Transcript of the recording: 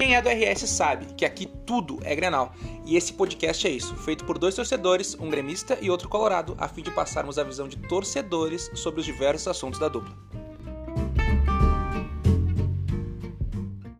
Quem é do RS sabe que aqui tudo é Grenal. E esse podcast é isso, feito por dois torcedores, um gremista e outro colorado, a fim de passarmos a visão de torcedores sobre os diversos assuntos da dupla.